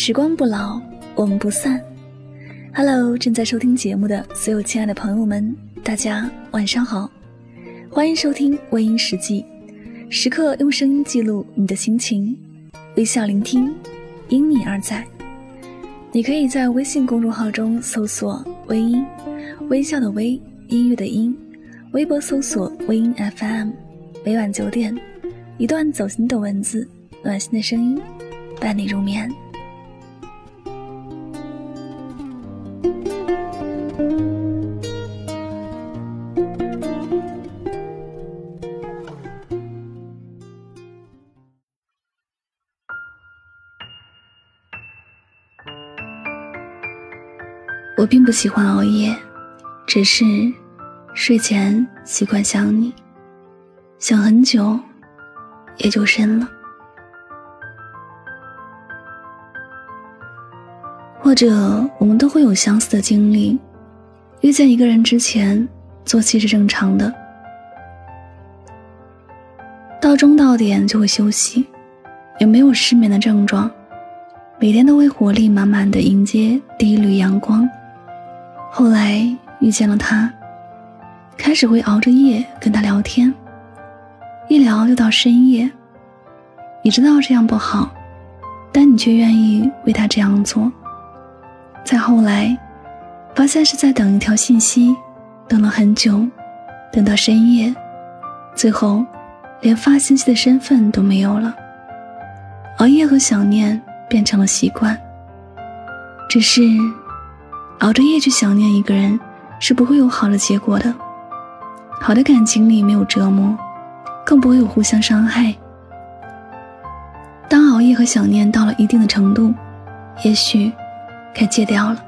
时光不老，我们不散。Hello，正在收听节目的所有亲爱的朋友们，大家晚上好，欢迎收听微音时记，时刻用声音记录你的心情，微笑聆听，因你而在。你可以在微信公众号中搜索“微音”，微笑的微，音乐的音；微博搜索“微音 FM”，每晚九点，一段走心的文字，暖心的声音，伴你入眠。我并不喜欢熬夜，只是睡前习惯想你，想很久，也就深了。或者我们都会有相似的经历，遇见一个人之前，作息是正常的，到中到点就会休息，也没有失眠的症状，每天都会活力满满的迎接第一缕阳光。后来遇见了他，开始会熬着夜跟他聊天，一聊就到深夜。你知道这样不好，但你却愿意为他这样做。再后来，发现是在等一条信息，等了很久，等到深夜，最后连发信息的身份都没有了。熬夜和想念变成了习惯，只是。熬着夜去想念一个人，是不会有好的结果的。好的感情里没有折磨，更不会有互相伤害。当熬夜和想念到了一定的程度，也许该戒掉了。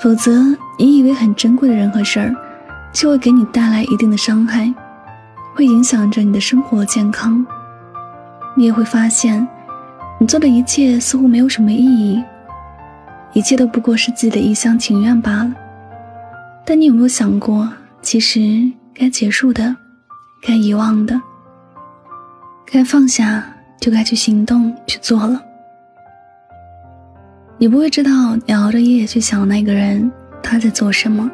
否则，你以为很珍贵的人和事儿，就会给你带来一定的伤害，会影响着你的生活健康。你也会发现，你做的一切似乎没有什么意义。一切都不过是自己的一厢情愿罢了，但你有没有想过，其实该结束的，该遗忘的，该放下就该去行动去做了。你不会知道你熬着夜去想那个人他在做什么，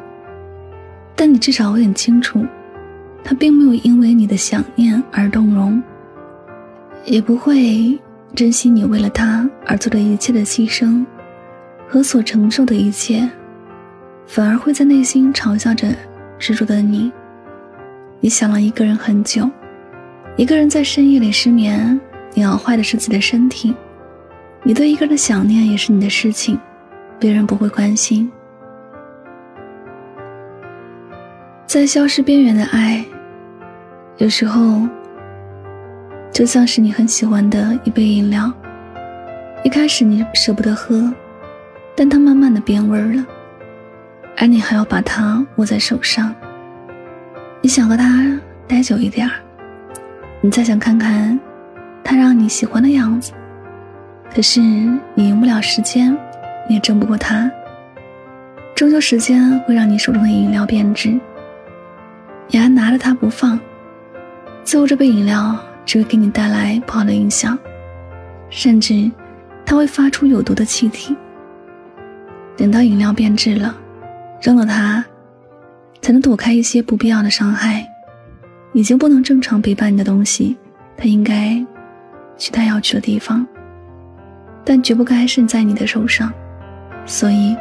但你至少会很清楚，他并没有因为你的想念而动容，也不会珍惜你为了他而做的一切的牺牲。和所承受的一切，反而会在内心嘲笑着执着的你。你想了一个人很久，一个人在深夜里失眠，你熬坏的是自己的身体。你对一个人的想念也是你的事情，别人不会关心。在消失边缘的爱，有时候就像是你很喜欢的一杯饮料，一开始你舍不得喝。但它慢慢的变味儿了，而你还要把它握在手上。你想和他待久一点儿，你再想看看他让你喜欢的样子。可是你赢不了时间，你也争不过他。终究时间会让你手中的饮料变质，你还拿着它不放，最后这杯饮料只会给你带来不好的影响，甚至它会发出有毒的气体。等到饮料变质了，扔了它，才能躲开一些不必要的伤害。已经不能正常陪伴你的东西，它应该去它要去的地方，但绝不该剩在你的手上。所以，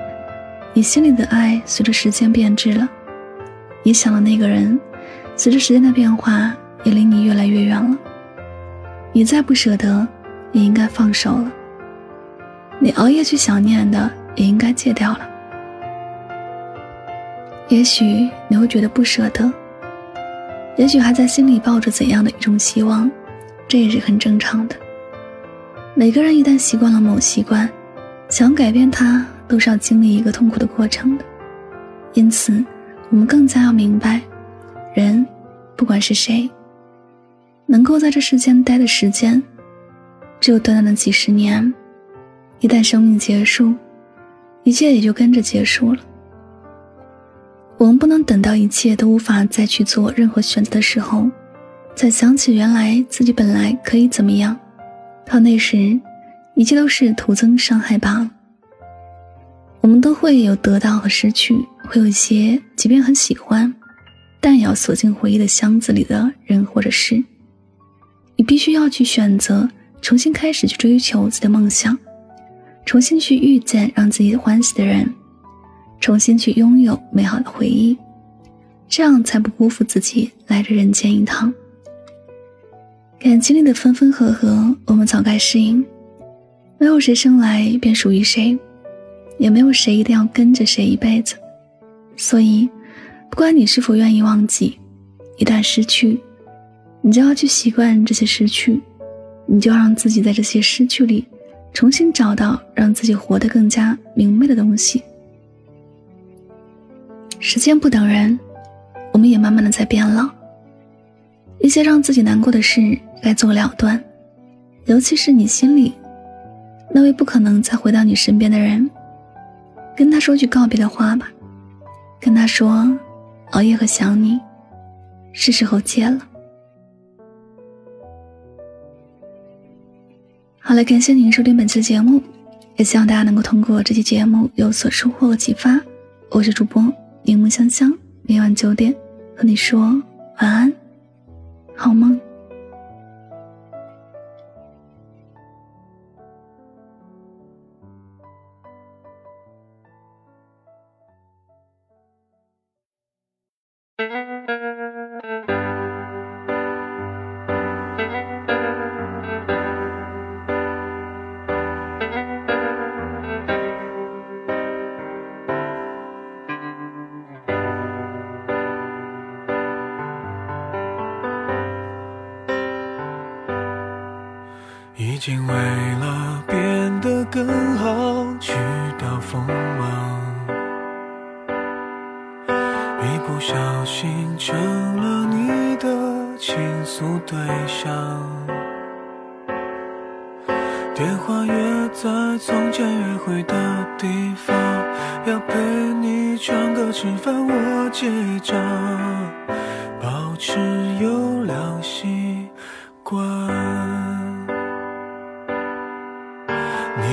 你心里的爱随着时间变质了，你想的那个人，随着时间的变化也离你越来越远了。你再不舍得，也应该放手了。你熬夜去想念的。也应该戒掉了。也许你会觉得不舍得，也许还在心里抱着怎样的一种希望，这也是很正常的。每个人一旦习惯了某习惯，想改变它都是要经历一个痛苦的过程的。因此，我们更加要明白，人不管是谁，能够在这世间待的时间，只有短短的几十年。一旦生命结束，一切也就跟着结束了。我们不能等到一切都无法再去做任何选择的时候，才想起原来自己本来可以怎么样。到那时，一切都是徒增伤害罢了。我们都会有得到和失去，会有一些即便很喜欢，但也要锁进回忆的箱子里的人或者事。你必须要去选择，重新开始去追求自己的梦想，重新去遇见让自己欢喜的人，重新去拥有美好的回忆，这样才不辜负自己来这人间一趟。感情里的分分合合，我们早该适应。没有谁生来便属于谁。也没有谁一定要跟着谁一辈子，所以，不管你是否愿意忘记一段失去，你就要去习惯这些失去，你就让自己在这些失去里重新找到让自己活得更加明媚的东西。时间不等人，我们也慢慢的在变老，一些让自己难过的事该做了断，尤其是你心里那位不可能再回到你身边的人。跟他说句告别的话吧，跟他说，熬夜和想你，是时候戒了。好了，感谢您收听本期节目，也希望大家能够通过这期节目有所收获和启发。我是主播柠檬香香，每晚九点和你说晚安，好梦。经为了变得更好，去掉锋芒，一不小心成了你的倾诉对象。电话约在从前约会的地方，要陪你唱歌吃饭，我结账，保持优良习惯。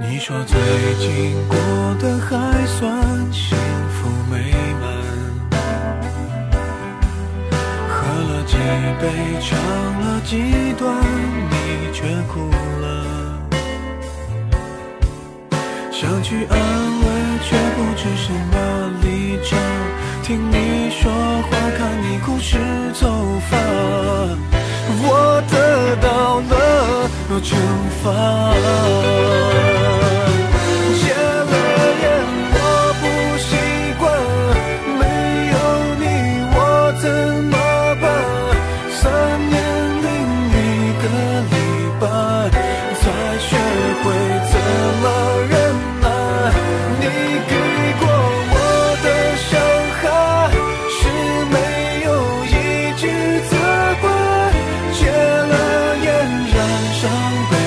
你说最近过得还算幸福美满，喝了几杯，唱了几段，你却哭了。想去安慰，却不知什么立场。听你说话，看你哭湿头发，我得到了惩罚。伤悲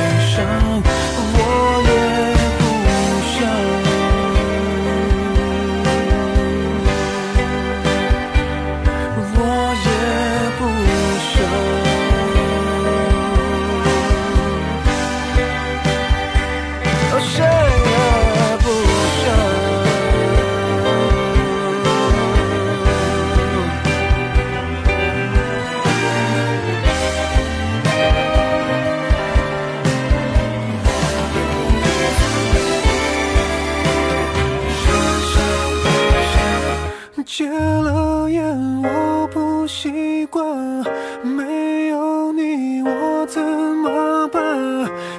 怎么办？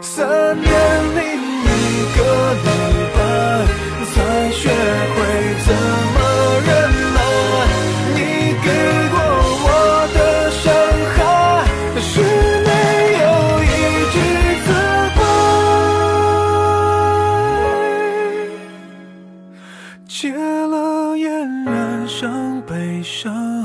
三年零一个礼拜才学会怎么忍耐你给过我的伤害是没有一句责怪戒了烟染上悲伤